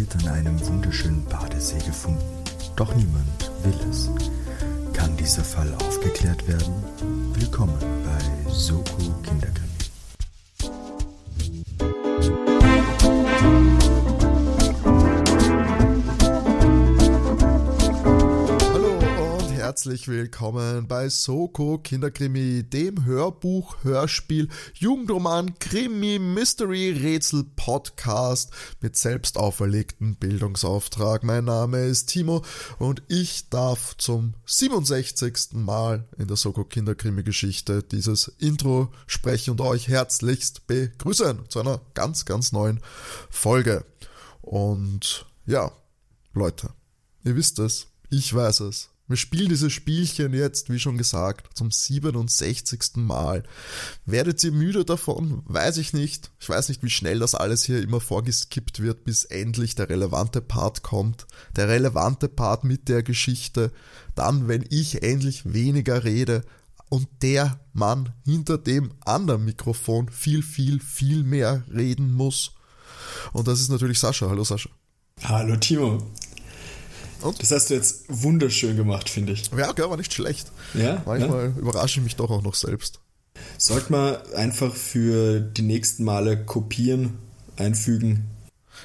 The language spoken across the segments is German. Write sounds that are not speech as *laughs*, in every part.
Wird an einem wunderschönen Badesee gefunden. Doch niemand will es. Kann dieser Fall aufgeklärt werden? Willkommen bei Soko Kindergarten. Herzlich willkommen bei Soko Kinderkrimi, dem Hörbuch, Hörspiel, Jugendroman, Krimi, Mystery, Rätsel, Podcast mit selbst auferlegten Bildungsauftrag. Mein Name ist Timo und ich darf zum 67. Mal in der Soko Kinderkrimi Geschichte dieses Intro sprechen und euch herzlichst begrüßen zu einer ganz, ganz neuen Folge. Und ja, Leute, ihr wisst es, ich weiß es. Wir spielen dieses Spielchen jetzt, wie schon gesagt, zum 67. Mal. Werdet ihr müde davon? Weiß ich nicht. Ich weiß nicht, wie schnell das alles hier immer vorgeskippt wird, bis endlich der relevante Part kommt. Der relevante Part mit der Geschichte. Dann, wenn ich endlich weniger rede und der Mann hinter dem anderen Mikrofon viel, viel, viel mehr reden muss. Und das ist natürlich Sascha. Hallo Sascha. Hallo Timo. Und? Das hast du jetzt wunderschön gemacht, finde ich. Ja, okay, war nicht schlecht. Ja? Manchmal ja? überrasche ich mich doch auch noch selbst. Sollte man einfach für die nächsten Male kopieren, einfügen.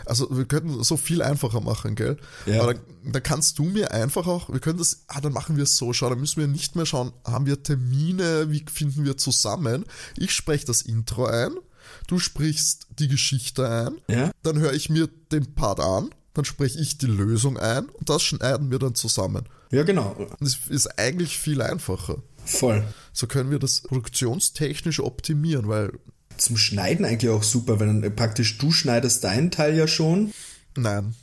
Also wir könnten so viel einfacher machen, gell? Ja. Aber dann, dann, kannst du mir einfach auch, wir können das, ah, dann machen wir es so, schau, dann müssen wir nicht mehr schauen, haben wir Termine, wie finden wir zusammen? Ich spreche das Intro ein, du sprichst die Geschichte ein, ja? dann höre ich mir den Part an dann spreche ich die Lösung ein und das schneiden wir dann zusammen. Ja, genau. Das ist eigentlich viel einfacher. Voll. So können wir das produktionstechnisch optimieren, weil. Zum Schneiden eigentlich auch super, wenn praktisch du schneidest deinen Teil ja schon. Nein.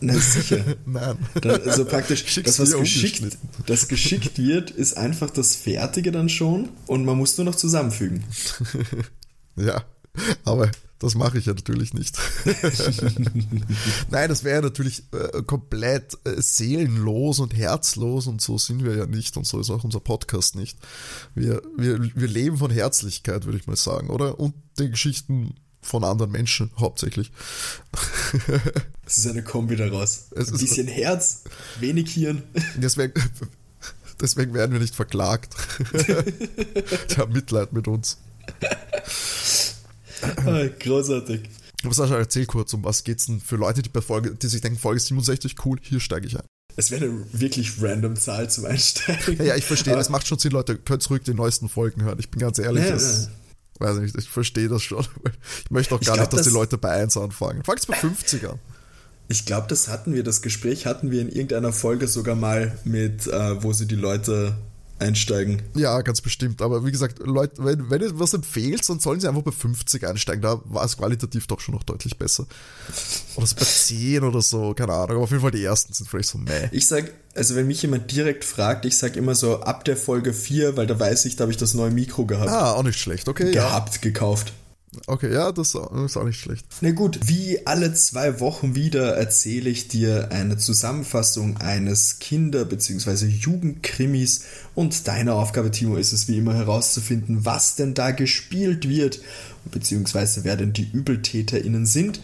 Na sicher. *laughs* Nein. Dann, also praktisch, *laughs* das, was geschickt, das geschickt wird, ist einfach das Fertige dann schon und man muss nur noch zusammenfügen. *laughs* ja, aber das mache ich ja natürlich nicht. *laughs* Nein, das wäre natürlich äh, komplett äh, seelenlos und herzlos und so sind wir ja nicht und so ist auch unser Podcast nicht. Wir, wir, wir leben von Herzlichkeit, würde ich mal sagen, oder? Und den Geschichten von anderen Menschen hauptsächlich. *laughs* Es ist eine Kombi daraus. Es Ein bisschen Herz, wenig Hirn. Deswegen, deswegen werden wir nicht verklagt. *laughs* Die haben Mitleid mit uns. *laughs* Ah, großartig. Aber Sascha, erzähl kurz, um was geht's denn für Leute, die bei Folge, die sich denken, Folge 67, cool, hier steige ich ein. Es wäre eine wirklich random Zahl zum Einsteigen. Ja, ja ich verstehe, es macht schon Sinn, Leute, könnt zurück die neuesten Folgen hören. Ich bin ganz ehrlich, ja, das, ja. weiß nicht, ich verstehe das schon. Ich möchte auch gar glaub, nicht, dass das die Leute bei 1 anfangen. Fang's bei 50 an. Ich glaube, das hatten wir, das Gespräch hatten wir in irgendeiner Folge sogar mal mit, äh, wo sie die Leute einsteigen. Ja, ganz bestimmt. Aber wie gesagt, Leute, wenn, wenn ihr was empfehlt, dann sollen sie einfach bei 50 einsteigen. Da war es qualitativ doch schon noch deutlich besser. Oder so bei 10 oder so, keine Ahnung. Aber auf jeden Fall die ersten sind vielleicht so meh. Ich sag, also wenn mich jemand direkt fragt, ich sag immer so ab der Folge 4, weil da weiß ich, da habe ich das neue Mikro gehabt. Ah, auch nicht schlecht, okay. Gehabt, ja. gekauft. Okay, ja, das ist auch nicht schlecht. Na gut, wie alle zwei Wochen wieder erzähle ich dir eine Zusammenfassung eines Kinder- bzw. Jugendkrimis und deine Aufgabe, Timo, ist es wie immer herauszufinden, was denn da gespielt wird, bzw. wer denn die ÜbeltäterInnen sind.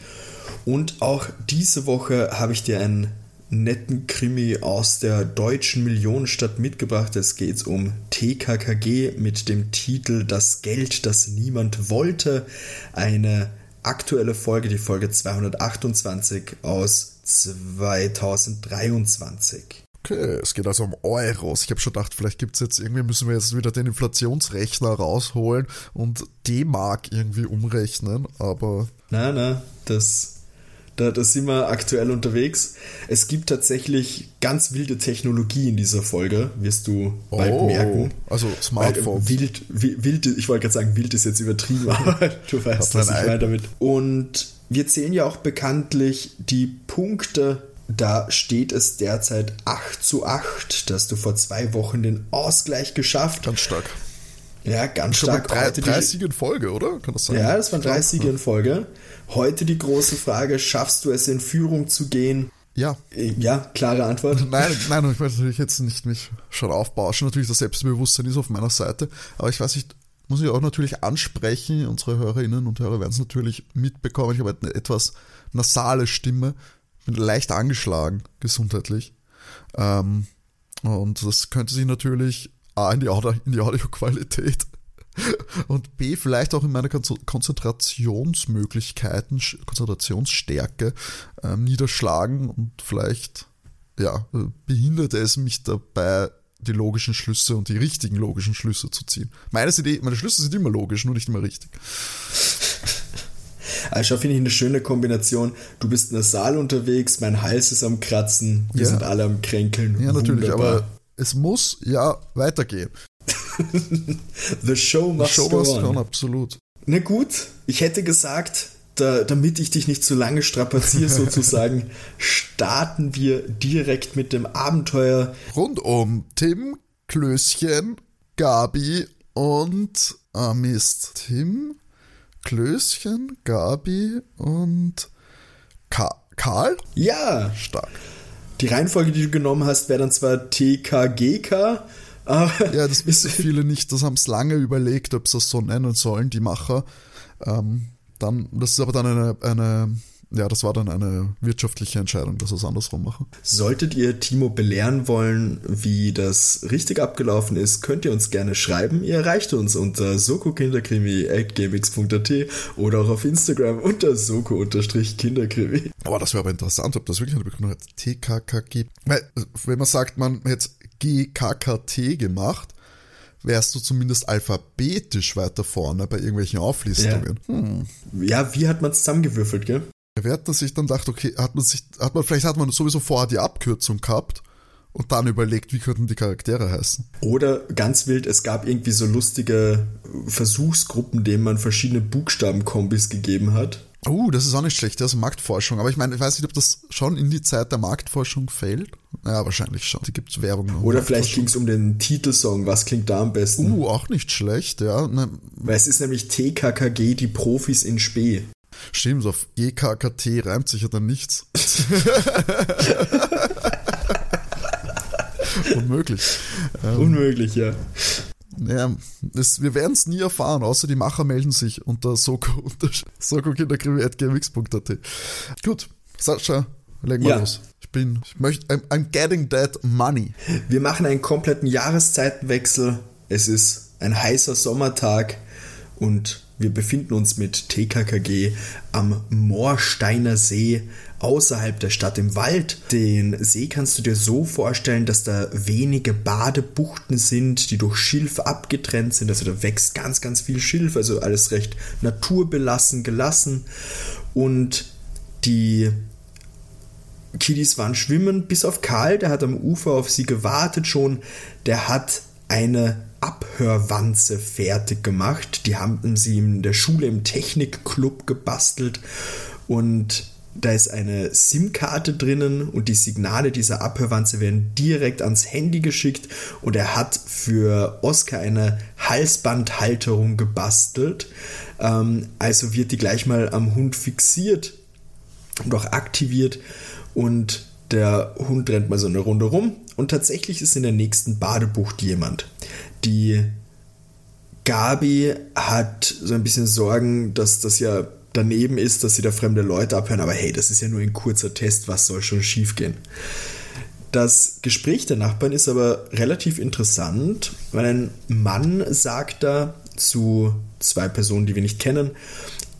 Und auch diese Woche habe ich dir einen netten Krimi aus der deutschen Millionenstadt mitgebracht. Es geht um TKKG mit dem Titel Das Geld, das niemand wollte. Eine aktuelle Folge, die Folge 228 aus 2023. Okay, es geht also um Euros. Ich habe schon gedacht, vielleicht gibt es jetzt irgendwie, müssen wir jetzt wieder den Inflationsrechner rausholen und D-Mark irgendwie umrechnen, aber. Nein, nein, das da, da sind wir aktuell unterwegs. Es gibt tatsächlich ganz wilde Technologie in dieser Folge, wirst du oh, bald merken. Also Smartphones. Wild, wild, ich wollte gerade sagen, wild ist jetzt übertrieben, *laughs* aber du weißt, was ich meine damit. Und wir zählen ja auch bekanntlich die Punkte da steht es derzeit 8 zu 8, dass du vor zwei Wochen den Ausgleich geschafft. Ganz stark. Ja, ganz Schon stark. Drei, 30 in Folge, oder? Kann das sein? Ja, das waren 30 in Folge. Heute die große Frage, schaffst du es in Führung zu gehen? Ja. Äh, ja, klare Antwort. *laughs* Nein, nein, ich möchte natürlich jetzt nicht mich schon aufbauschen. Natürlich, das Selbstbewusstsein ist auf meiner Seite. Aber ich weiß nicht, muss ich auch natürlich ansprechen. Unsere Hörerinnen und Hörer werden es natürlich mitbekommen. Ich habe eine etwas nasale Stimme, bin leicht angeschlagen gesundheitlich. Ähm, und das könnte sich natürlich A in die, Audio, in die Audioqualität und B vielleicht auch in meiner Konzentrationsmöglichkeiten, Konzentrationsstärke ähm, niederschlagen und vielleicht ja, behindert es mich dabei, die logischen Schlüsse und die richtigen logischen Schlüsse zu ziehen. Meine, Idee, meine Schlüsse sind immer logisch, nur nicht immer richtig. *laughs* Also finde ich eine schöne Kombination. Du bist in der Saal unterwegs, mein Hals ist am Kratzen, wir ja. sind alle am Kränkeln. Ja, natürlich, Wunderbar. aber es muss ja weitergehen. The show must, The show must go on. on. Absolut. Na gut, ich hätte gesagt, da, damit ich dich nicht zu lange strapaziere *laughs* sozusagen, starten wir direkt mit dem Abenteuer. Rund um Tim, Klößchen, Gabi und ah Mist. Tim, Klößchen, Gabi und Ka Karl? Ja. Stark. Die Reihenfolge, die du genommen hast, wäre dann zwar TKGK, ja, das wissen *laughs* viele nicht. Das haben es lange überlegt, ob sie das so nennen sollen, die Macher. Ähm, dann, das ist aber dann eine, eine ja, das war dann eine wirtschaftliche Entscheidung, dass wir es andersrum machen. Solltet ihr Timo belehren wollen, wie das richtig abgelaufen ist, könnt ihr uns gerne schreiben. Ihr erreicht uns unter sokokinderkrimi.gamix.at oder auch auf Instagram unter soko-kinderkrimi. Aber das wäre aber interessant, ob das wirklich eine Begründung hat. TKKG. Weil, wenn man sagt, man hätte GKKT gemacht, wärst du zumindest alphabetisch weiter vorne bei irgendwelchen Auflistungen. Ja, hm. ja wie hat man es zusammengewürfelt, gell? Wer hat sich dann gedacht, okay, hat man sich, hat man, vielleicht hat man sowieso vorher die Abkürzung gehabt und dann überlegt, wie könnten die Charaktere heißen. Oder ganz wild, es gab irgendwie so lustige Versuchsgruppen, denen man verschiedene Buchstabenkombis gegeben hat. Uh, das ist auch nicht schlecht, das ist Marktforschung. Aber ich meine, ich weiß nicht, ob das schon in die Zeit der Marktforschung fällt. Ja, wahrscheinlich schon. Die gibt es Werbung. Oder vielleicht ging es um den Titelsong. Was klingt da am besten? Uh, auch nicht schlecht, ja. Ne. Weil es ist nämlich TKKG, die Profis in Spee. Stimmt, auf GKKT reimt sich ja dann nichts. *laughs* Unmöglich. Ähm, Unmöglich, ja. Naja, das, wir werden es nie erfahren, außer die Macher melden sich unter soko, unter soko-kinderkrimi.gmx.at. Gut, Sascha, legen wir ja. los. Ich bin, ich möchte, I'm, I'm getting that money. Wir machen einen kompletten Jahreszeitenwechsel. Es ist ein heißer Sommertag und wir befinden uns mit TKKG am Moorsteiner See außerhalb der Stadt im Wald. Den See kannst du dir so vorstellen, dass da wenige Badebuchten sind, die durch Schilf abgetrennt sind. Also da wächst ganz, ganz viel Schilf, also alles recht naturbelassen, gelassen. Und die Kiddies waren schwimmen, bis auf Karl, der hat am Ufer auf sie gewartet schon. Der hat eine Abhörwanze fertig gemacht. Die haben sie in der Schule im Technikclub gebastelt und da ist eine SIM-Karte drinnen und die Signale dieser Abhörwanze werden direkt ans Handy geschickt und er hat für Oscar eine Halsbandhalterung gebastelt. Ähm, also wird die gleich mal am Hund fixiert und auch aktiviert und der Hund rennt mal so eine Runde rum und tatsächlich ist in der nächsten Badebucht jemand. Die Gabi hat so ein bisschen Sorgen, dass das ja daneben ist, dass sie da fremde Leute abhören, aber hey, das ist ja nur ein kurzer Test, was soll schon schiefgehen? Das Gespräch der Nachbarn ist aber relativ interessant, weil ein Mann sagt da zu zwei Personen, die wir nicht kennen,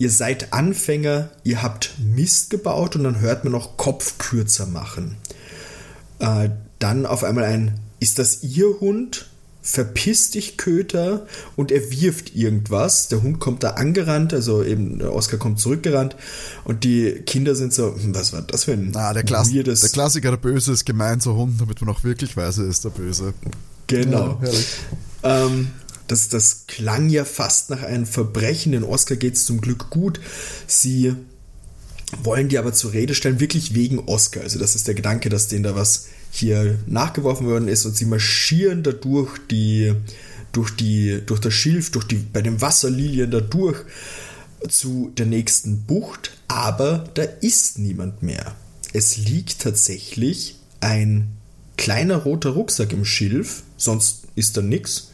ihr seid Anfänger, ihr habt Mist gebaut und dann hört man noch Kopf kürzer machen. Äh, dann auf einmal ein, ist das ihr Hund? verpiss dich Köter und er wirft irgendwas. Der Hund kommt da angerannt, also eben Oscar kommt zurückgerannt und die Kinder sind so, hm, was war das für ein ah, der, Klass weirdes... der Klassiker, der Böse ist gemein zu Hund, damit man auch wirklich weiß, er ist der Böse. Genau. Ja, ähm, das, das klang ja fast nach einem Verbrechen. Den Oscar geht es zum Glück gut. Sie wollen die aber zur Rede stellen, wirklich wegen Oscar. Also das ist der Gedanke, dass denen da was hier nachgeworfen worden ist und sie marschieren dadurch die, durch die, durch das Schilf, durch die, bei den Wasserlilien dadurch zu der nächsten Bucht, aber da ist niemand mehr. Es liegt tatsächlich ein kleiner roter Rucksack im Schilf, sonst ist da nichts.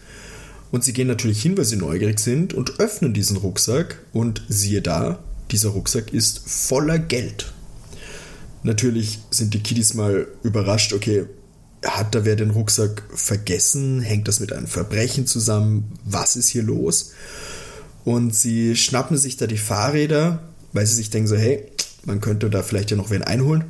Und sie gehen natürlich hin, weil sie neugierig sind und öffnen diesen Rucksack und siehe da, dieser Rucksack ist voller Geld. Natürlich sind die Kiddies mal überrascht, okay, hat da wer den Rucksack vergessen? Hängt das mit einem Verbrechen zusammen? Was ist hier los? Und sie schnappen sich da die Fahrräder, weil sie sich denken so, hey, man könnte da vielleicht ja noch wen einholen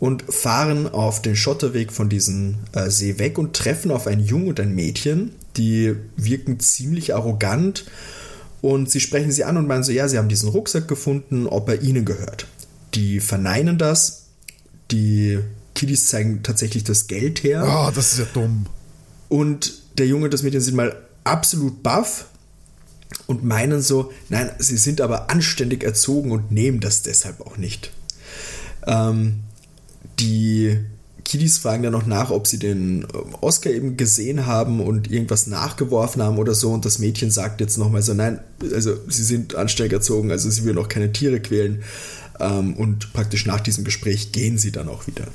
und fahren auf den Schotterweg von diesem äh, See weg und treffen auf einen Jungen und ein Mädchen, die wirken ziemlich arrogant und sie sprechen sie an und meinen so, ja, sie haben diesen Rucksack gefunden, ob er ihnen gehört. Die verneinen das, die Kiddies zeigen tatsächlich das Geld her. Ah, oh, das ist ja dumm. Und der Junge und das Mädchen sind mal absolut baff und meinen so, nein, sie sind aber anständig erzogen und nehmen das deshalb auch nicht. Ähm, die Kiddies fragen dann noch nach, ob sie den ähm, Oscar eben gesehen haben und irgendwas nachgeworfen haben oder so. Und das Mädchen sagt jetzt nochmal so: Nein, also sie sind anständig erzogen, also sie will auch keine Tiere quälen. Ähm, und praktisch nach diesem Gespräch gehen sie dann auch wieder.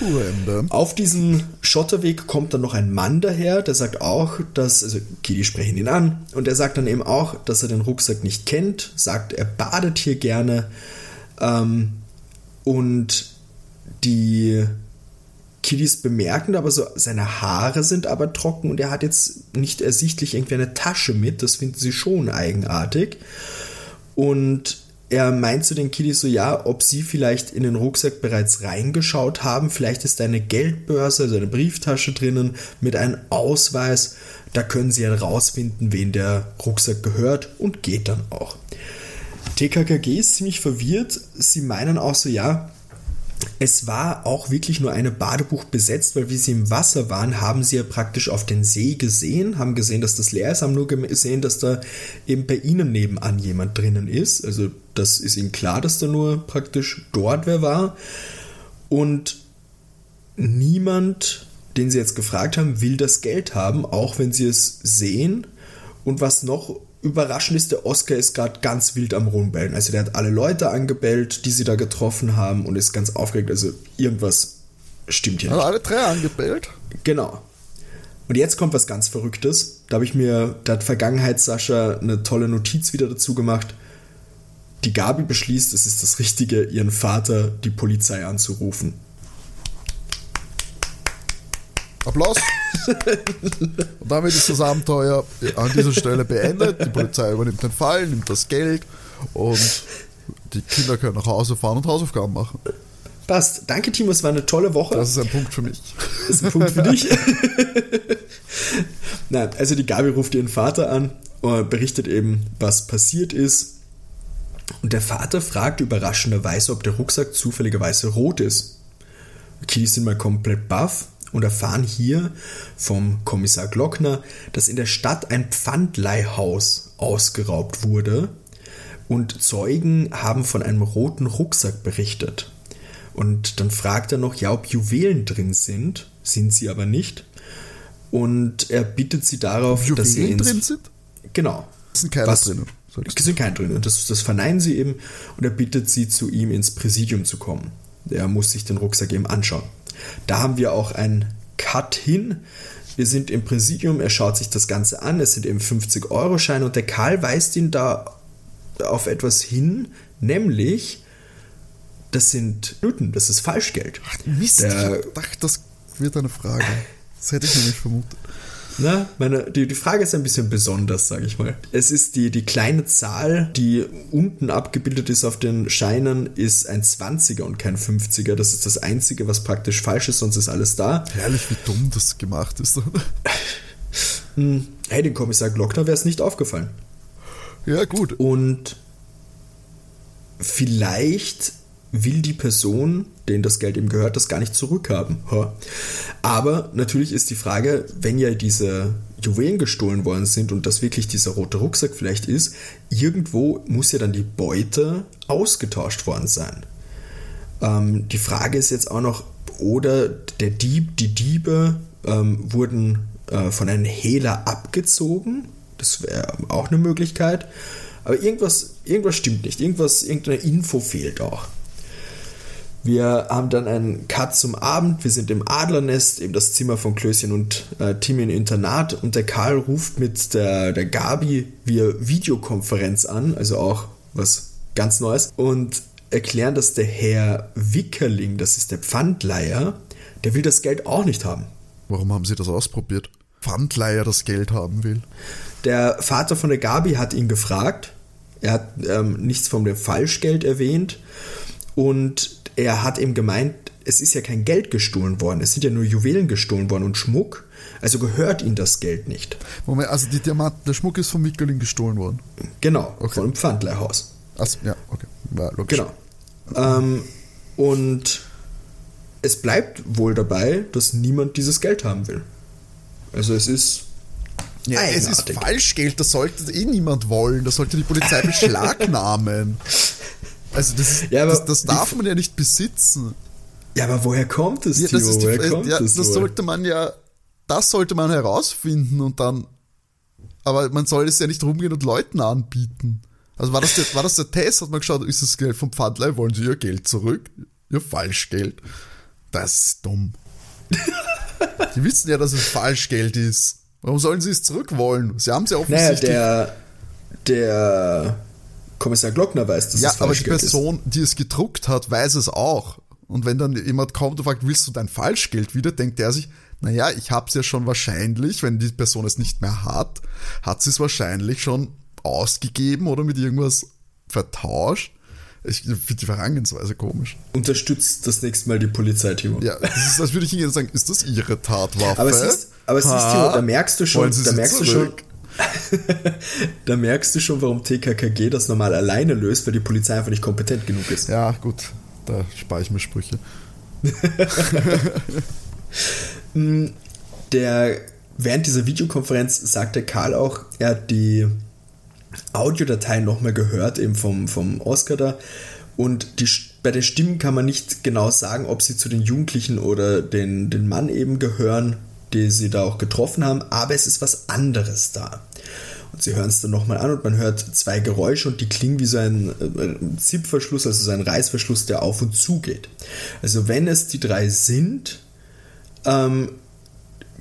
Random. Auf diesem Schotterweg kommt dann noch ein Mann daher, der sagt auch, dass, also Kiddies sprechen ihn an, und er sagt dann eben auch, dass er den Rucksack nicht kennt, sagt, er badet hier gerne. Ähm, und die Kiddies bemerken aber so, seine Haare sind aber trocken und er hat jetzt nicht ersichtlich irgendwie eine Tasche mit. Das finden sie schon eigenartig. Und er meint zu den Kiddies so, ja, ob sie vielleicht in den Rucksack bereits reingeschaut haben. Vielleicht ist eine Geldbörse, also eine Brieftasche drinnen mit einem Ausweis. Da können sie herausfinden, wen der Rucksack gehört und geht dann auch. TKKG ist ziemlich verwirrt. Sie meinen auch so, ja, es war auch wirklich nur eine Badebuch besetzt, weil wie sie im Wasser waren, haben sie ja praktisch auf den See gesehen, haben gesehen, dass das leer ist, haben nur gesehen, dass da eben bei ihnen nebenan jemand drinnen ist. Also das ist ihnen klar, dass da nur praktisch dort wer war. Und niemand, den sie jetzt gefragt haben, will das Geld haben, auch wenn sie es sehen. Und was noch überraschend ist, der Oscar ist gerade ganz wild am Rumbellen. Also der hat alle Leute angebellt, die sie da getroffen haben und ist ganz aufgeregt. Also irgendwas stimmt hier nicht. alle drei angebellt? Genau. Und jetzt kommt was ganz Verrücktes. Da habe ich mir, da hat Vergangenheit Sascha eine tolle Notiz wieder dazu gemacht. Die Gabi beschließt, es ist das Richtige, ihren Vater die Polizei anzurufen. Applaus. *laughs* und damit ist das Abenteuer an dieser Stelle beendet. Die Polizei übernimmt den Fall, nimmt das Geld und die Kinder können nach Hause fahren und Hausaufgaben machen. Passt. Danke, Timo. Es war eine tolle Woche. Das ist ein Punkt für mich. Das ist ein Punkt für dich. *laughs* Nein, also die Gabi ruft ihren Vater an und berichtet eben, was passiert ist. Und der Vater fragt überraschenderweise, ob der Rucksack zufälligerweise rot ist. Die Kiddies sind mal komplett baff und erfahren hier vom Kommissar Glockner, dass in der Stadt ein Pfandleihhaus ausgeraubt wurde und Zeugen haben von einem roten Rucksack berichtet. Und dann fragt er noch, ja, ob Juwelen drin sind, sind sie aber nicht. Und er bittet sie darauf, Juwelen dass sie ins drin sind? Genau. Es sind keine drin. Es sind keine drin. Und das, das verneinen sie eben. Und er bittet sie, zu ihm ins Präsidium zu kommen. Er muss sich den Rucksack eben anschauen. Da haben wir auch einen Cut hin. Wir sind im Präsidium, er schaut sich das Ganze an, es sind eben 50-Euro-Scheine und der Karl weist ihn da auf etwas hin, nämlich das sind Newton, das ist Falschgeld. Ach, Mist, der, ich dachte, das wird eine Frage. Das hätte ich nämlich vermutet. Na, meine, die, die Frage ist ein bisschen besonders, sage ich mal. Es ist die, die kleine Zahl, die unten abgebildet ist auf den Scheinen, ist ein 20er und kein 50er. Das ist das Einzige, was praktisch falsch ist, sonst ist alles da. Herrlich, wie dumm das gemacht ist. Hm, hey, dem Kommissar Glockner wäre es nicht aufgefallen. Ja, gut. Und vielleicht will die Person, denen das Geld ihm gehört, das gar nicht zurückhaben. Aber natürlich ist die Frage, wenn ja diese Juwelen gestohlen worden sind und das wirklich dieser rote Rucksack vielleicht ist, irgendwo muss ja dann die Beute ausgetauscht worden sein. Ähm, die Frage ist jetzt auch noch, oder der Dieb, die Diebe ähm, wurden äh, von einem Hehler abgezogen. Das wäre auch eine Möglichkeit. Aber irgendwas, irgendwas stimmt nicht. Irgendwas, irgendeine Info fehlt auch. Wir haben dann einen Cut zum Abend. Wir sind im Adlernest, eben das Zimmer von Klößchen und äh, Timmy im Internat. Und der Karl ruft mit der, der Gabi via Videokonferenz an, also auch was ganz Neues. Und erklären, dass der Herr Wickerling, das ist der Pfandleiher, der will das Geld auch nicht haben. Warum haben sie das ausprobiert? Pfandleiher das Geld haben will. Der Vater von der Gabi hat ihn gefragt. Er hat ähm, nichts von dem Falschgeld erwähnt. Und er hat ihm gemeint, es ist ja kein Geld gestohlen worden, es sind ja nur Juwelen gestohlen worden und Schmuck. Also gehört ihm das Geld nicht. Moment, also die Diamanten, der Schmuck ist vom Mickelin gestohlen worden. Genau, okay. von dem Pfandleihhaus. Achso, ja, okay. Ja, logisch. Genau. Ähm, und es bleibt wohl dabei, dass niemand dieses Geld haben will. Also es ist. Ja, es ist Falschgeld, das sollte eh niemand wollen. Das sollte die Polizei *laughs* beschlagnahmen. Also das, ja, das, das darf man ja nicht besitzen. Ja, aber woher kommt es, ja, das Timo? Woher kommt ja, das, das sollte man ja, das sollte man herausfinden und dann, aber man soll es ja nicht rumgehen und Leuten anbieten. Also war das der, war das der Test? Hat man geschaut, ist das Geld vom Pfandleih? Wollen sie ihr Geld zurück? Ihr Falschgeld. Das ist dumm. *laughs* die wissen ja, dass es Falschgeld ist. Warum sollen sie es zurück wollen? Sie haben es ja offensichtlich. Naja, der, der Kommissar Glockner weiß, dass ja, es Falschgeld ist. Ja, aber die Person, ist. die es gedruckt hat, weiß es auch. Und wenn dann jemand kommt und fragt, willst du dein Falschgeld wieder, denkt er sich, naja, ich hab's ja schon wahrscheinlich, wenn die Person es nicht mehr hat, hat sie es wahrscheinlich schon ausgegeben oder mit irgendwas vertauscht. Ich finde die Verangensweise komisch. Unterstützt das nächste Mal die Polizei, Timo. Ja, das ist, als würde ich Ihnen sagen, ist das Ihre Tatwaffe? Aber es ist, aber es ist Timo, da merkst du schon, da merkst zurück? du schon, *laughs* da merkst du schon, warum TKKG das normal alleine löst, weil die Polizei einfach nicht kompetent genug ist. Ja, gut, da spare ich mir Sprüche. *laughs* der, während dieser Videokonferenz sagte Karl auch, er hat die Audiodatei nochmal gehört, eben vom, vom Oscar da. Und die, bei den Stimmen kann man nicht genau sagen, ob sie zu den Jugendlichen oder den, den Mann eben gehören, die sie da auch getroffen haben, aber es ist was anderes da. Und sie hören es dann nochmal an und man hört zwei Geräusche und die klingen wie so ein äh, Zipfverschluss, also so ein Reißverschluss, der auf und zu geht. Also wenn es die drei sind, ähm,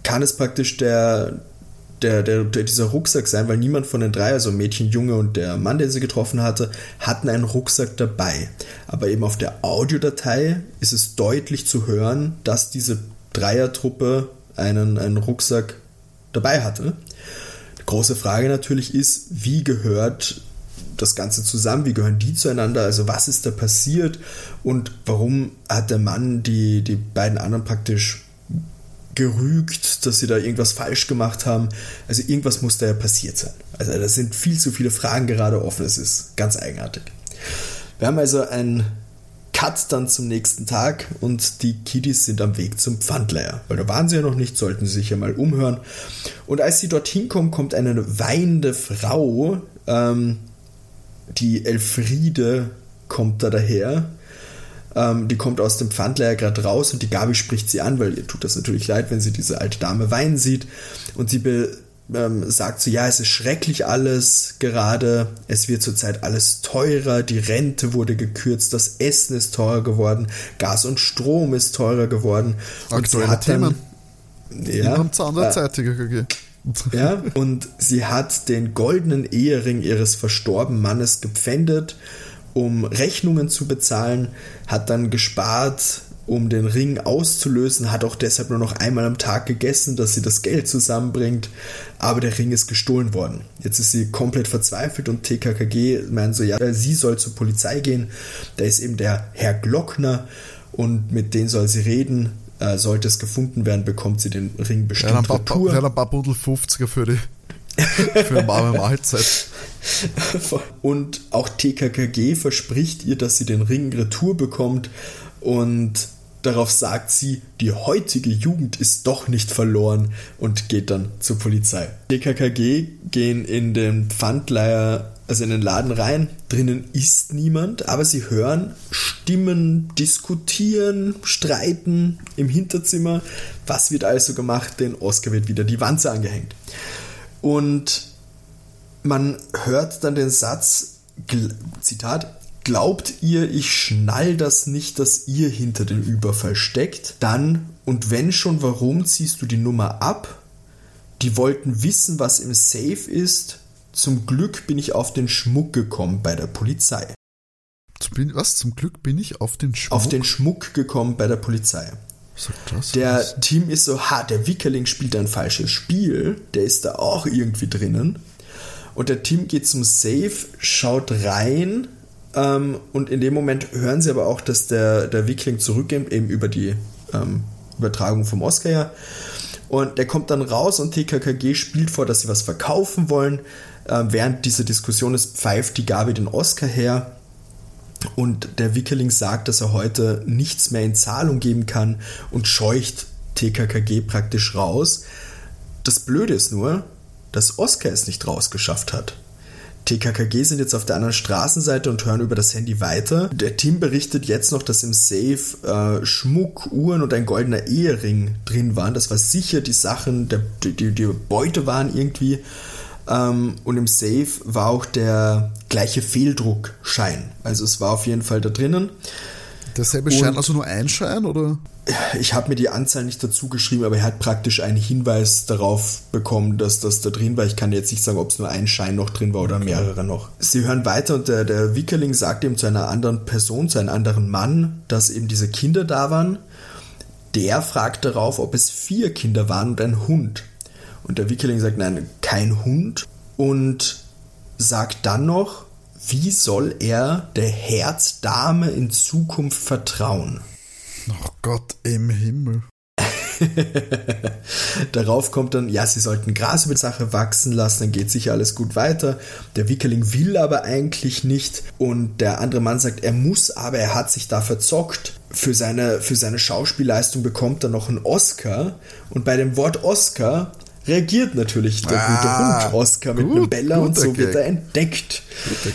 kann es praktisch der, der, der, der, dieser Rucksack sein, weil niemand von den drei, also Mädchen, Junge und der Mann, den sie getroffen hatte, hatten einen Rucksack dabei. Aber eben auf der Audiodatei ist es deutlich zu hören, dass diese Dreiertruppe einen, einen Rucksack dabei hatte. Die große Frage natürlich ist, wie gehört das Ganze zusammen, wie gehören die zueinander, also was ist da passiert und warum hat der Mann die, die beiden anderen praktisch gerügt, dass sie da irgendwas falsch gemacht haben. Also irgendwas muss da ja passiert sein. Also da sind viel zu viele Fragen gerade offen. Es ist ganz eigenartig. Wir haben also einen Cut dann zum nächsten Tag und die Kiddies sind am Weg zum Pfandleier. Weil da waren sie ja noch nicht, sollten sie sich ja mal umhören. Und als sie dorthin kommen, kommt eine weinende Frau, ähm, die Elfriede kommt da daher ähm, die kommt aus dem Pfandleier gerade raus und die Gabi spricht sie an, weil ihr tut das natürlich leid, wenn sie diese alte Dame weinen sieht. Und sie be, ähm, sagt so, ja, es ist schrecklich alles gerade, es wird zurzeit alles teurer, die Rente wurde gekürzt, das Essen ist teurer geworden, Gas und Strom ist teurer geworden. Und Aktuelle Themen. Ja, am Zahn der Zeit, TKKG. Ja, und sie hat den goldenen Ehering ihres verstorbenen Mannes gepfändet um Rechnungen zu bezahlen, hat dann gespart, um den Ring auszulösen, hat auch deshalb nur noch einmal am Tag gegessen, dass sie das Geld zusammenbringt, aber der Ring ist gestohlen worden. Jetzt ist sie komplett verzweifelt und TKKG meint so, ja, sie soll zur Polizei gehen, da ist eben der Herr Glockner und mit denen soll sie reden, äh, sollte es gefunden werden, bekommt sie den Ring bestimmt ja, ein paar, retour. Ja, ein paar Bundel 50er für die für eine warme Mahlzeit. *laughs* Und auch TKKG verspricht ihr, dass sie den Ring retour bekommt und darauf sagt sie, die heutige Jugend ist doch nicht verloren und geht dann zur Polizei. TKKG gehen in den Pfandleier, also in den Laden rein. Drinnen ist niemand, aber sie hören Stimmen diskutieren, streiten im Hinterzimmer. Was wird also gemacht? Den Oscar wird wieder die Wanze angehängt. Und man hört dann den Satz, Zitat, glaubt ihr, ich schnall das nicht, dass ihr hinter dem Überfall steckt? Dann, und wenn schon, warum ziehst du die Nummer ab? Die wollten wissen, was im Safe ist. Zum Glück bin ich auf den Schmuck gekommen bei der Polizei. Was? Zum Glück bin ich auf den Schmuck? Auf den Schmuck gekommen bei der Polizei. Das, der was? Team ist so, ha, der Wickerling spielt ein falsches Spiel. Der ist da auch irgendwie drinnen. Und der Team geht zum Safe, schaut rein ähm, und in dem Moment hören sie aber auch, dass der, der Wickling zurückgeht, eben über die ähm, Übertragung vom Oscar ja. Und der kommt dann raus und TKKG spielt vor, dass sie was verkaufen wollen. Ähm, während dieser Diskussion ist, pfeift die Gabi den Oscar her. Und der Wickeling sagt, dass er heute nichts mehr in Zahlung geben kann und scheucht TKKG praktisch raus. Das Blöde ist nur, dass Oscar es nicht rausgeschafft hat. TKKG sind jetzt auf der anderen Straßenseite und hören über das Handy weiter. Der Team berichtet jetzt noch, dass im Safe äh, Schmuck, Uhren und ein goldener Ehering drin waren. Das war sicher die Sachen, der, die, die, die Beute waren irgendwie. Ähm, und im Safe war auch der gleiche Fehldruckschein. Also es war auf jeden Fall da drinnen. Derselbe Schein, also nur ein Schein, oder? ich habe mir die Anzahl nicht dazu geschrieben, aber er hat praktisch einen Hinweis darauf bekommen, dass das da drin war. Ich kann jetzt nicht sagen, ob es nur ein Schein noch drin war oder mehrere noch. Sie hören weiter und der, der Wickerling sagt eben zu einer anderen Person, zu einem anderen Mann, dass eben diese Kinder da waren. Der fragt darauf, ob es vier Kinder waren und ein Hund. Und der Wickerling sagt, nein, kein Hund. Und sagt dann noch, wie soll er der Herzdame in Zukunft vertrauen? Oh Gott im Himmel. *laughs* Darauf kommt dann, ja, sie sollten Gras über die Sache wachsen lassen, dann geht sicher alles gut weiter. Der Wickeling will aber eigentlich nicht und der andere Mann sagt, er muss, aber er hat sich da verzockt. Für seine, für seine Schauspielleistung bekommt er noch einen Oscar und bei dem Wort Oscar reagiert natürlich der ah, gute Hund Oscar mit gut, einem Bella und so Gag. wird er entdeckt.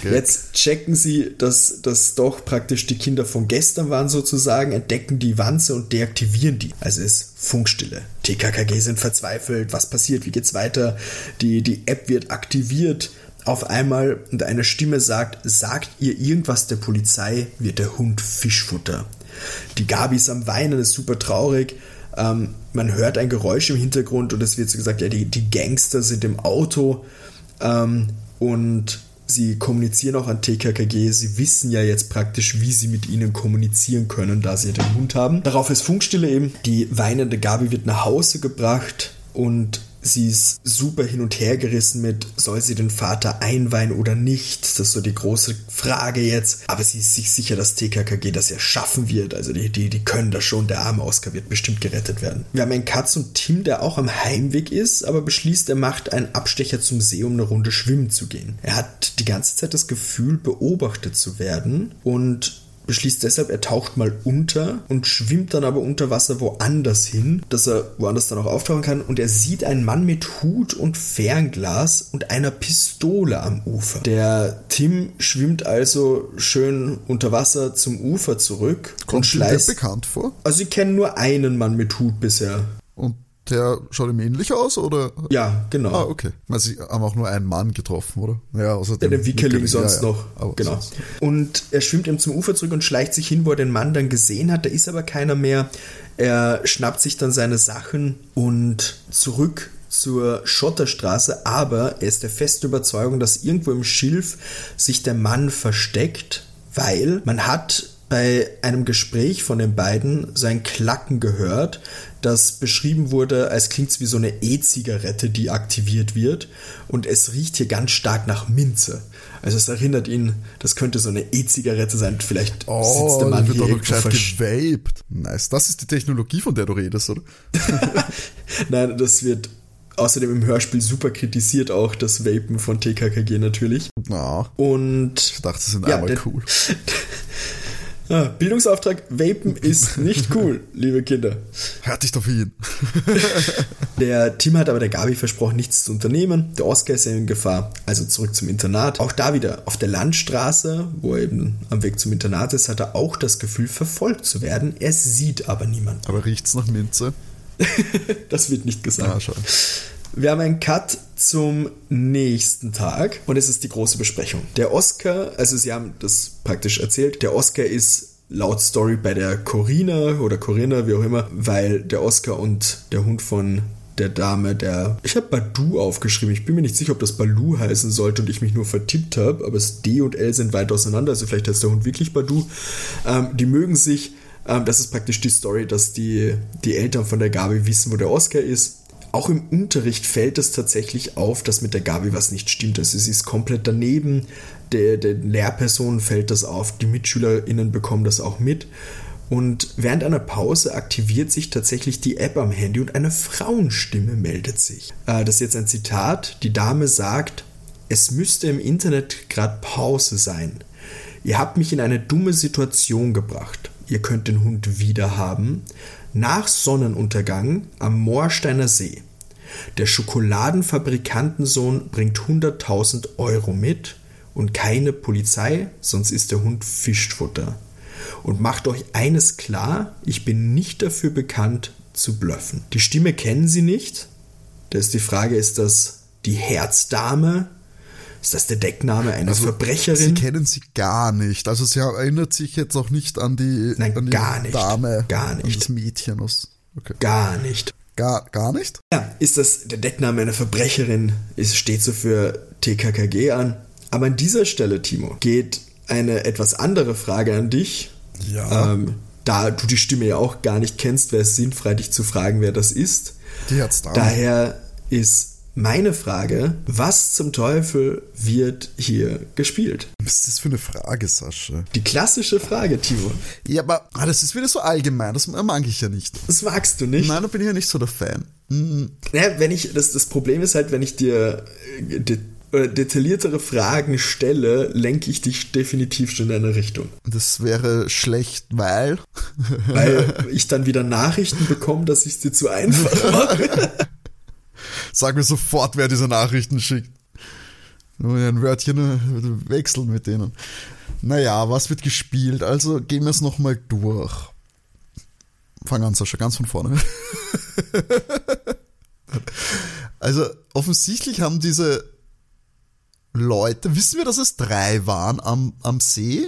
Jetzt checken sie, dass das doch praktisch die Kinder von gestern waren sozusagen, entdecken die Wanze und deaktivieren die. Also ist Funkstille. TKKG sind verzweifelt, was passiert, wie geht's weiter? Die, die App wird aktiviert. Auf einmal und eine Stimme sagt, sagt ihr irgendwas der Polizei, wird der Hund Fischfutter. Die Gabi ist am Weinen, ist super traurig ähm, man hört ein Geräusch im Hintergrund und es wird so gesagt, ja, die, die Gangster sind im Auto ähm, und sie kommunizieren auch an TKKG. Sie wissen ja jetzt praktisch, wie sie mit ihnen kommunizieren können, da sie den Hund haben. Darauf ist Funkstille eben. Die weinende Gabi wird nach Hause gebracht und Sie ist super hin und her gerissen mit, soll sie den Vater einweihen oder nicht? Das ist so die große Frage jetzt. Aber sie ist sich sicher, dass TKKG das ja schaffen wird. Also die, die, die können das schon. Der arme Oscar wird bestimmt gerettet werden. Wir haben einen Katz und Tim, der auch am Heimweg ist, aber beschließt, er macht einen Abstecher zum See, um eine Runde schwimmen zu gehen. Er hat die ganze Zeit das Gefühl, beobachtet zu werden und beschließt deshalb, er taucht mal unter und schwimmt dann aber unter Wasser woanders hin, dass er woanders dann auch auftauchen kann. Und er sieht einen Mann mit Hut und Fernglas und einer Pistole am Ufer. Der Tim schwimmt also schön unter Wasser zum Ufer zurück. Kommt und schleißt. bekannt vor? Also sie kennen nur einen Mann mit Hut bisher. Und der schaut ihm ähnlich aus, oder? Ja, genau. Ah, okay. Also, sie haben auch nur einen Mann getroffen, oder? Ja, außer dem Der Wickerling sonst ja, ja. noch. Aber genau. Sonst. Und er schwimmt ihm zum Ufer zurück und schleicht sich hin, wo er den Mann dann gesehen hat. Da ist aber keiner mehr. Er schnappt sich dann seine Sachen und zurück zur Schotterstraße, aber er ist der festen Überzeugung, dass irgendwo im Schilf sich der Mann versteckt, weil man hat bei einem Gespräch von den beiden sein Klacken gehört, das beschrieben wurde, als klingt wie so eine E-Zigarette, die aktiviert wird. Und es riecht hier ganz stark nach Minze. Also es erinnert ihn, das könnte so eine E-Zigarette sein. Vielleicht oh, sitzt der Mann wird hier gescheit gewaped. Nice. Das ist die Technologie, von der du redest, oder? *laughs* Nein, das wird außerdem im Hörspiel super kritisiert auch das Vapen von TKKG natürlich. Na. Und ich dachte, das sind ja, einmal cool. *laughs* Ah, Bildungsauftrag, Vapen ist nicht cool, *laughs* liebe Kinder. Hört dich doch hin. *laughs* der Tim hat aber der Gabi versprochen, nichts zu unternehmen. Der Oscar ist ja in Gefahr, also zurück zum Internat. Auch da wieder auf der Landstraße, wo er eben am Weg zum Internat ist, hat er auch das Gefühl, verfolgt zu werden. Er sieht aber niemand. Aber riecht's nach Minze? *laughs* das wird nicht gesagt. Ah, Wir haben einen Cut zum nächsten Tag und es ist die große Besprechung. Der Oscar, also sie haben das praktisch erzählt, der Oscar ist laut Story bei der Corina oder Corinna, wie auch immer, weil der Oscar und der Hund von der Dame, der. Ich habe Badu aufgeschrieben. Ich bin mir nicht sicher, ob das Balu heißen sollte und ich mich nur vertippt habe, aber das D und L sind weit auseinander, also vielleicht heißt der Hund wirklich Badu. Ähm, die mögen sich. Ähm, das ist praktisch die Story, dass die, die Eltern von der Gabi wissen, wo der Oscar ist. Auch im Unterricht fällt es tatsächlich auf, dass mit der Gabi was nicht stimmt. Also sie ist komplett daneben. Der, der Lehrpersonen fällt das auf. Die MitschülerInnen bekommen das auch mit. Und während einer Pause aktiviert sich tatsächlich die App am Handy und eine Frauenstimme meldet sich. Äh, das ist jetzt ein Zitat. Die Dame sagt, es müsste im Internet gerade Pause sein. Ihr habt mich in eine dumme Situation gebracht. Ihr könnt den Hund wieder haben. Nach Sonnenuntergang am Moorsteiner See. Der Schokoladenfabrikantensohn bringt 100.000 Euro mit und keine Polizei, sonst ist der Hund Fischfutter und macht euch eines klar, ich bin nicht dafür bekannt zu bluffen. Die Stimme kennen Sie nicht. Da ist die Frage, ist das die Herzdame? Ist das der Deckname einer also, Verbrecherin? Sie kennen sie gar nicht. Also sie erinnert sich jetzt auch nicht an die, Nein, an die gar nicht, Dame, gar nicht. das Mädchen aus. Okay. Gar nicht. Gar, gar nicht? Ja, ist das der Deckname einer Verbrecherin? Es steht so für TKKG an. Aber an dieser Stelle, Timo, geht eine etwas andere Frage an dich. Ja. Ähm, da du die Stimme ja auch gar nicht kennst, wäre es sinnfrei, dich zu fragen, wer das ist. Die hat's da. Daher ist meine Frage, was zum Teufel wird hier gespielt? Was ist das für eine Frage, Sascha? Die klassische Frage, Timo. Ja, aber ah, das ist wieder so allgemein, das mag ich ja nicht. Das magst du nicht? Nein, da bin ich ja nicht so der Fan. Mhm. Ja, wenn ich, das, das Problem ist halt, wenn ich dir äh, oder detailliertere Fragen stelle, lenke ich dich definitiv schon in eine Richtung. Das wäre schlecht, weil? Weil *laughs* ich dann wieder Nachrichten bekomme, dass ich es dir zu einfach *laughs* mache. Sag mir sofort, wer diese Nachrichten schickt. Nur ein Wörtchen wechseln mit denen. Naja, was wird gespielt? Also gehen wir es nochmal durch. Fang an, Sascha, ganz von vorne. *laughs* also offensichtlich haben diese Leute, wissen wir, dass es drei waren am, am See?